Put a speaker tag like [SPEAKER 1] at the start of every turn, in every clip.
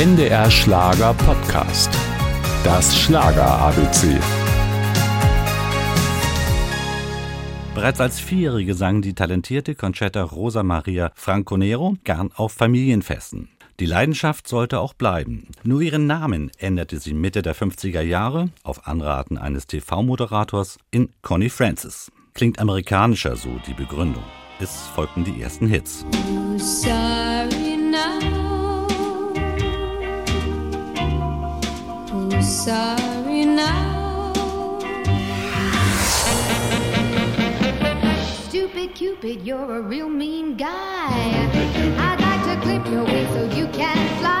[SPEAKER 1] NDR Schlager Podcast. Das Schlager ABC.
[SPEAKER 2] Bereits als Vierjährige sang die talentierte Conchetta Rosa Maria Franconero gern auf Familienfesten. Die Leidenschaft sollte auch bleiben. Nur ihren Namen änderte sie Mitte der 50er Jahre, auf Anraten eines TV-Moderators, in Connie Francis. Klingt amerikanischer, so die Begründung. Es folgten die ersten Hits.
[SPEAKER 3] Sorry now. Now? Stupid Cupid, you're a real mean guy. I'd like to clip your wings so you can fly.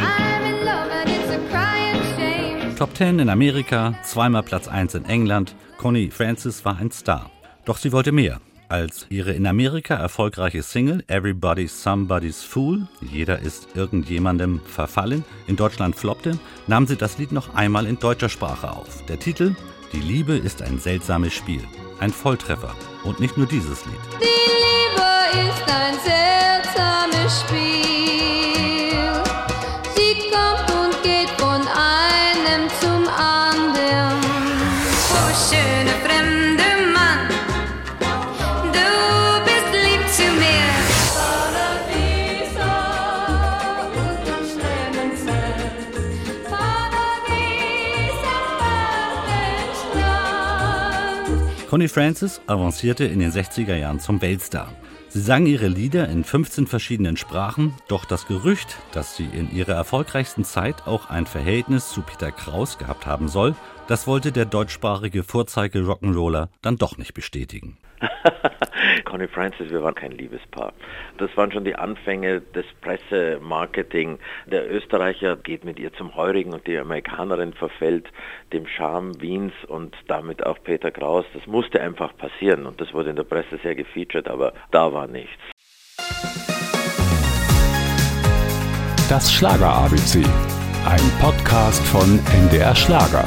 [SPEAKER 3] I'm in love and it's a crying shame.
[SPEAKER 2] Top 10 in Amerika, zweimal Platz 1 in England. Connie Francis war ein Star. Doch sie wollte mehr. Als ihre in Amerika erfolgreiche Single Everybody's Somebody's Fool, jeder ist irgendjemandem verfallen, in Deutschland floppte, nahm sie das Lied noch einmal in deutscher Sprache auf. Der Titel Die Liebe ist ein seltsames Spiel. Ein Volltreffer. Und nicht nur dieses Lied.
[SPEAKER 3] Die
[SPEAKER 2] Connie Francis avancierte in den 60er Jahren zum Weltstar. Sie sang ihre Lieder in 15 verschiedenen Sprachen, doch das Gerücht, dass sie in ihrer erfolgreichsten Zeit auch ein Verhältnis zu Peter Kraus gehabt haben soll, das wollte der deutschsprachige Vorzeige-Rock'n'Roller dann doch nicht bestätigen.
[SPEAKER 4] Connie Francis, wir waren kein Liebespaar. Das waren schon die Anfänge des Pressemarketing. Der Österreicher geht mit ihr zum Heurigen und die Amerikanerin verfällt dem Charme Wiens und damit auch Peter Kraus. Das musste einfach passieren und das wurde in der Presse sehr gefeatured, aber da war nichts.
[SPEAKER 1] Das Schlager ABC. Ein Podcast von NDR Schlager.